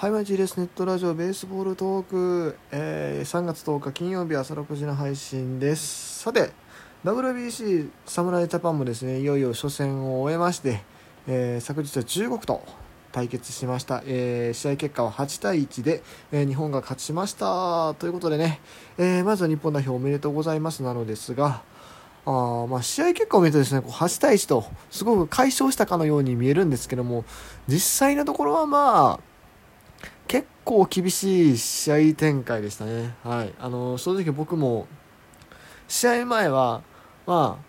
はい、マジレスネットラジオベースボールトーク、えー3月10日金曜日朝6時の配信です。さて、WBC 侍ジャパンもですね、いよいよ初戦を終えまして、えー昨日は中国と対決しました。えー試合結果は8対1で、えー日本が勝ちました。ということでね、えーまずは日本代表おめでとうございますなのですが、あまあ試合結果を見るとですね、こう8対1とすごく解消したかのように見えるんですけども、実際のところはまあ、結構厳しい試合展開でしたね。はい。あの、正直僕も、試合前は、まあ、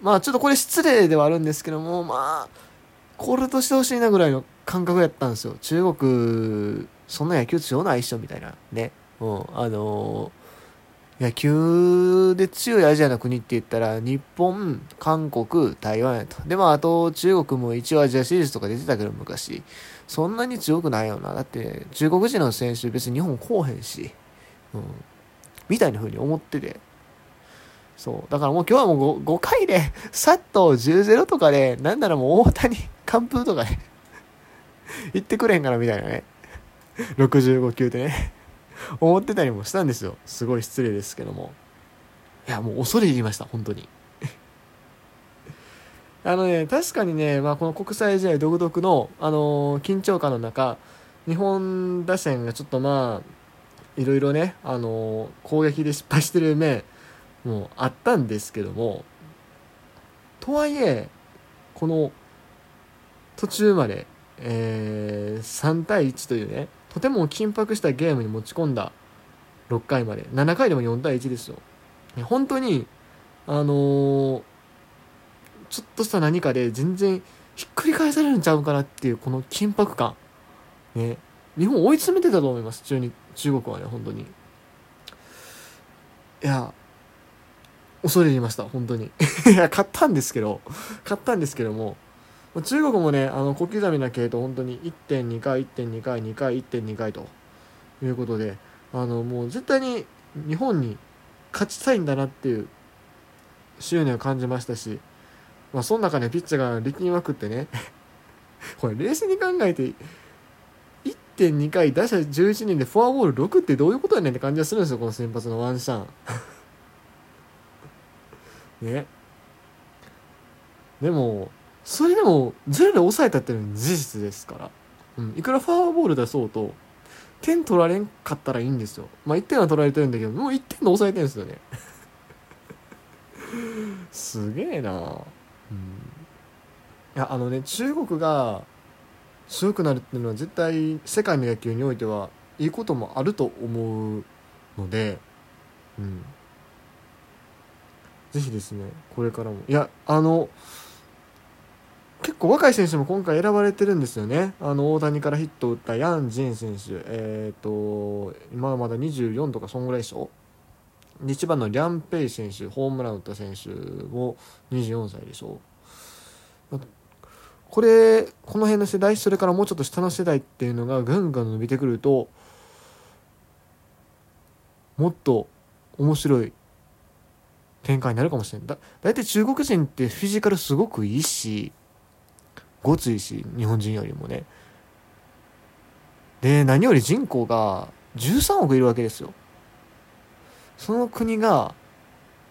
まあちょっとこれ失礼ではあるんですけども、まあ、コールとしてほしいなぐらいの感覚やったんですよ。中国、そんな野球強ないっしょみたいな。ね。うん。あの野球で強いアジアの国って言ったら、日本、韓国、台湾やと。で、まあ、あと中国も一応アジアシリーズとか出てたけど、昔。そんなに強くないよな。だって、中国人の選手別に日本来おへんし。うん。みたいな風に思ってて。そう。だからもう今日はもう 5, 5回で、さっと10-0とかで、なんならもう大谷、完封とかで、行ってくれへんからみたいなね。65球でね。思ってたりもしたんですよ。すごい失礼ですけども。いや、もう恐れ入りました、本当に。あのね、確かにね、まあ、この国際試合独特の、あのー緊張感の中、日本打線がちょっとまあ、いろいろね、あのー攻撃で失敗してる面もあったんですけども、とはいえ、この途中まで、えー3対1というね、とても緊迫したゲームに持ち込んだ6回まで、7回でも4対1ですよ。本当に、あのーちょっとした何かで全然ひっくり返されるんちゃうかなっていうこの緊迫感。ね。日本追い詰めてたと思います、中に中国はね、本当に。いや、恐れ入りました、本当に。いや、買ったんですけど、買ったんですけども、中国もね、あの、小刻みな系統、本当に1.2回、1.2回、2回、1.2回ということで、あの、もう絶対に日本に勝ちたいんだなっていう執念を感じましたし、まあ、その中でピッチャーが力みまくってね、これ冷静に考えて、1.2回打者11人でフォアボール6ってどういうことやねんって感じがするんですよ、この先発のワンシャン。ね。でも、それでもゼロで抑えたっていうのは事実ですから。うん。いくらフォアボール出そうと、点取られんかったらいいんですよ。まあ1点は取られてるんだけど、もう1点で抑えてるんですよね。すげえなうん。いや、あのね、中国が強くなるっていうのは絶対世界の野球においてはいいこともあると思うので、うん。ぜひですね、これからも。いや、あの、結構若い選手も今回選ばれてるんですよね。あの、大谷からヒットを打ったヤン・ジン選手。えっ、と、今はまだ24とかそんぐらいでしょ？一番のリャン・ペイ選手、ホームラン打った選手も24歳でしょ？これ、この辺の世代、それからもうちょっと下の世代っていうのがぐんぐん伸びてくると、もっと面白い展開になるかもしれない。だ、だいたい中国人ってフィジカルすごくいいし、ごついし、日本人よりもね。で、何より人口が13億いるわけですよ。その国が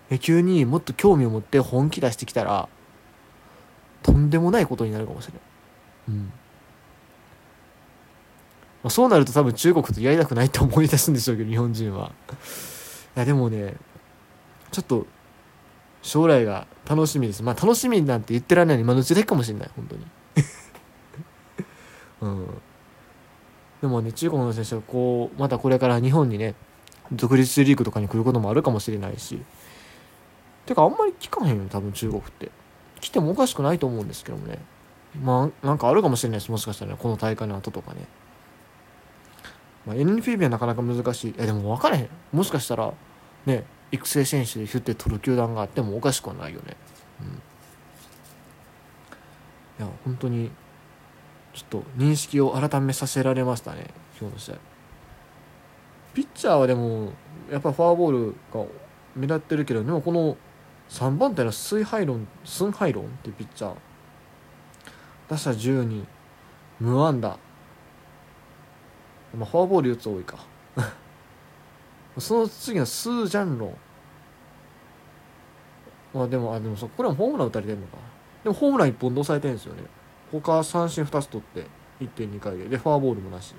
野球にもっと興味を持って本気出してきたら、とんでもないことになるかもしれない。うん。まあ、そうなると多分中国とやりたくないと思い出すんでしょうけど、日本人は。いや、でもね、ちょっと、将来が楽しみです。まあ楽しみなんて言ってられないのに今のうちでかもしれない、本当に。うん。でもね、中国の選手はこう、またこれから日本にね、独立リーグとかに来ることもあるかもしれないし。てかあんまり聞かへんよ、多分中国って。来てもおかしくないと思うんですけどもね。まあ、なんかあるかもしれないです。もしかしたらね、この大会の後とかね。まあ、NFB はなかなか難しい。え、でも分からへん。もしかしたら、ね、育成選手でヒュッて取る球団があってもおかしくはないよね。うん。いや、本当に、ちょっと認識を改めさせられましたね、今日の試合。ピッチャーはでも、やっぱフォアボールが目立ってるけど、でもこの3番手のスイハイロン、スンハイロンってピッチャー、打者10人、無安打、まあ、フォアボール4つ多いかその次のスー・ジャンロンまあでもあでもそこれもホームラン打たれてるのか。でもホームラン1本で抑えてるんですよね。他三振2つ取って1.2回で。でフォアボールもなし。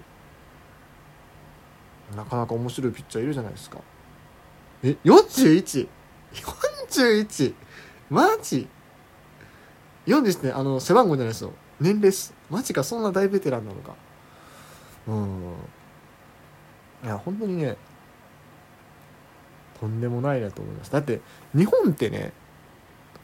なかなか面白いピッチャーいるじゃないですか。え 41?41 マジ ?4 ですねあの背番号じゃないですよ。年齢です。マジかそんな大ベテランなのか。うん。いや本当にねとんでもないなと思います。だって日本ってね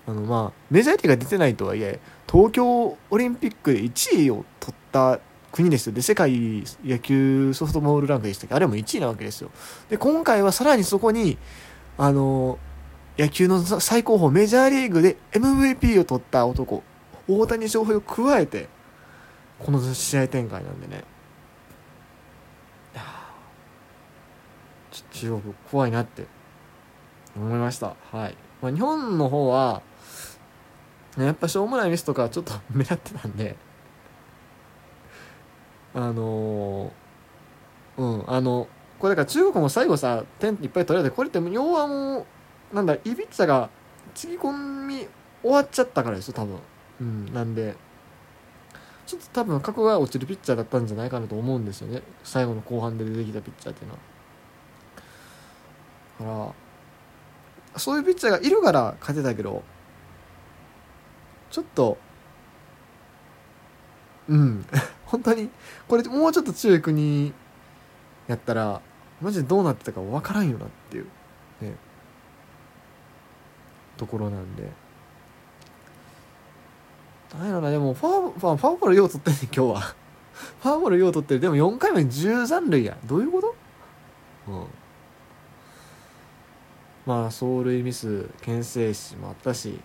あのまあメジャーリーが出てないとはいえ東京オリンピックで1位を取った国ですよ。で世界野球ソフトボールランクでしたっけ？あれも1位なわけですよ。で今回はさらにそこにあの野球の最高峰メジャーリーグで MVP を取った男大谷翔平を加えてこの試合展開なんでね。中国怖いなって。思いました。はい、まあ、日本の方はねやっぱしょうもないミスとかちょっと 目立ってたんで。あのー、うんあのこれだから中国も最後さ点いっぱい取られてこれって要はもうなんだイビッチャがつぎ込み終わっちゃったからですよ多分。うんなんでちょっと多分格が落ちるピッチャーだったんじゃないかなと思うんですよね。最後の後半で出てきたピッチャーっていうのは。からそういうピッチャーがいるから勝てたけどちょっとうん。本当にこれもうちょっと強い国やったらマジでどうなってたか分からんよなっていうね。ところなんで。何やろなでもファーファーボールよう取ってんねん今日は。ファーボールよう取ってる。でも4回目に10残塁や。どういうこと？うん。まあ走塁ミス牽制死もあったし。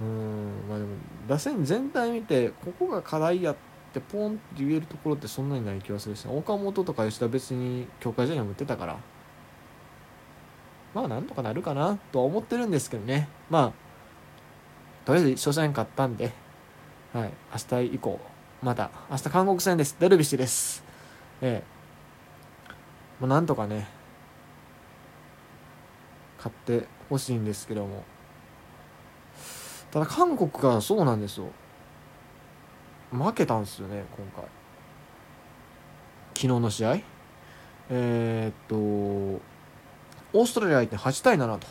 うんまあでも打線全体見てここが課題やってポンって言えるところってそんなにない気がするし岡本とか吉田別に強化試合も打ってたから。まあなんとかなるかなとは思ってるんですけどね。まあとりあえず初戦勝ったんで、はい、明日以降また明日韓国戦です。ダルビッシュです。ええ。まあ、なんとかね買ってほしいんですけども。ただ韓国がそうなんですよ。負けたんですよね今回。昨日の試合。えー、っとオーストラリア相手8対7と。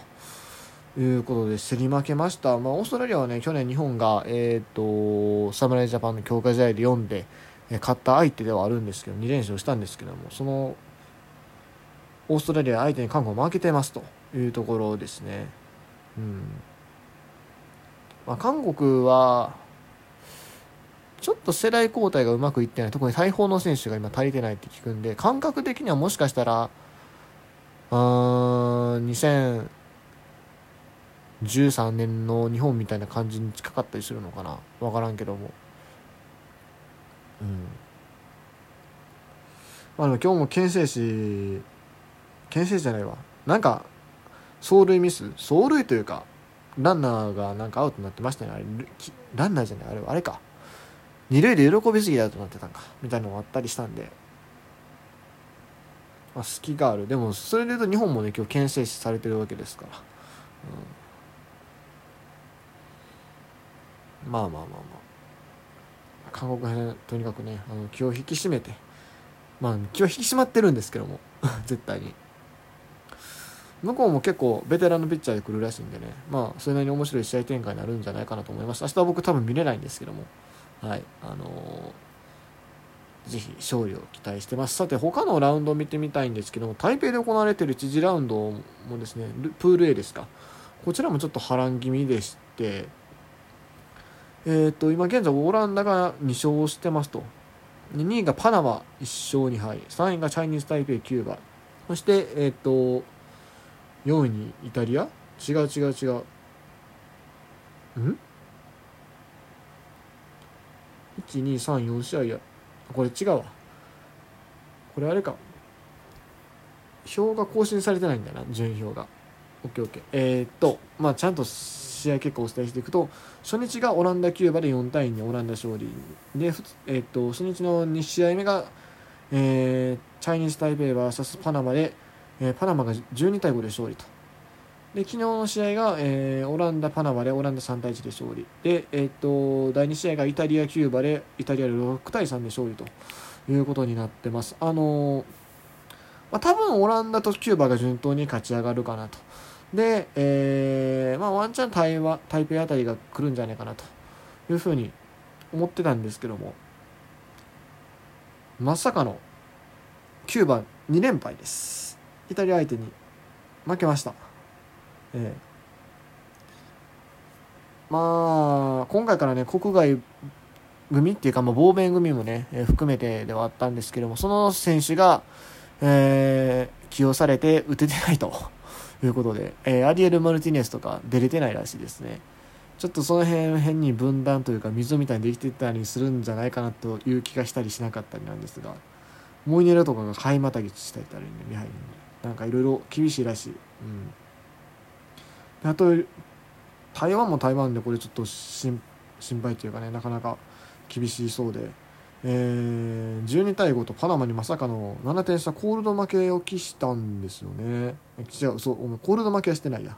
いうことで競り負けました、まあ、オーストラリアはね去年日本が、えー、っと侍ジャパンの強化試合で読んで、え勝った相手ではあるんですけど2連勝したんですけどもそのオーストラリア相手に韓国負けてますと。いうところですね。うん。まあ、韓国はちょっと世代交代がうまくいってない。特に大砲の選手が今足りてないって聞くんで感覚的にはもしかしたらうーん2013年の日本みたいな感じに近かったりするのかな。分からんけども。うん。まあでも今日も牽制し牽制じゃないわ。なんか走塁ミス？走塁というかランナーがなんかアウトになってましたね。あれランナーじゃない？あれあれか。二塁で喜びすぎだとなってたんか。みたいなのがあったりしたんで、まあ、隙がある。でもそれで言うと日本もね今日牽制されてるわけですから、うん、まあまあまあまあ。韓国編とにかくねあの気を引き締めて。まあ気は引き締まってるんですけども。絶対に。向こうも結構ベテランのピッチャーで来るらしいんでね。まあそれなりに面白い試合展開になるんじゃないかなと思います。明日は僕多分見れないんですけども。はい。あのー、ぜひ勝利を期待してます。さて他のラウンドを見てみたいんですけども台北で行われている知事ラウンドもですねプール A ですか。こちらもちょっと波乱気味でしてえっ、と今現在オランダが2勝してますと。2位がパナマ1勝2敗。3位がチャイニーズ台北キューバ。そしてえっ、と4位にイタリア？違う違う違う。ん？1234試合や。これ違うわ。これあれか。表が更新されてないんだな順位表が。OKOK えー、っとまあちゃんと試合結果をお伝えしていくと初日がオランダ、キューバで4対2オランダ勝利で、えー、と初日の2試合目が、えー、チャイニーズ・タイペイ VS パナマで、えー、パナマが12対5で勝利とで昨日の試合が、えー、オランダ、パナマでオランダ3対1で勝利で、えーと、第2試合がイタリア、キューバでイタリアで6対3で勝利ということになってます。あのー、まあ、多分オランダとキューバが順当に勝ち上がるかなと。で、えー、まあ、ワンチャン台湾台北あたりが来るんじゃないかなというふうに思ってたんですけどもまさかのキューバ2連敗ですイタリア相手に負けました。えー、まあ今回からね国外組っていうか、まあ、亡命組もね、えー、含めてではあったんですけどもその選手が、えー、起用されて打ててないと いうことで、えー、アリエル・マルティネスとか出れてないらしいですね。ちょっとその辺変に分断というか溝みたいにできてたりするんじゃないかなという気がしたりしなかったりなんですがモイネロとかが買いまたぎしたりたりねミハイに。なんかいろいろ厳しいらしい、うん、あと台湾も台湾でこれちょっと心配というかねなかなか厳しそうで。えー、12対5とパナマにまさかの7点差コールド負けを期したんですよね。違うそうお前コールド負けはしてないや。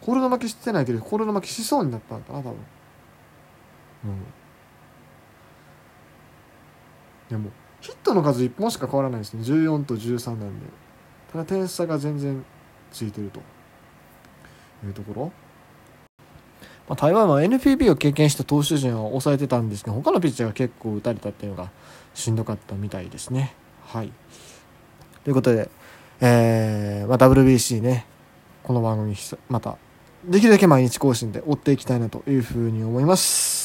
コールド負けしてないけどコールド負けしそうになったんだな多分。うん。でもヒットの数1本しか変わらないですね。14と13なんで。ただ点差が全然ついてると。いうところ。まあ、台湾は NPB を経験した投手陣を抑えてたんですけど他のピッチャーが結構打たれたっていうのがしんどかったみたいですね。はい、ということで、えーまあ、WBC ね。この番組またできるだけ毎日更新で追っていきたいなというふうに思います。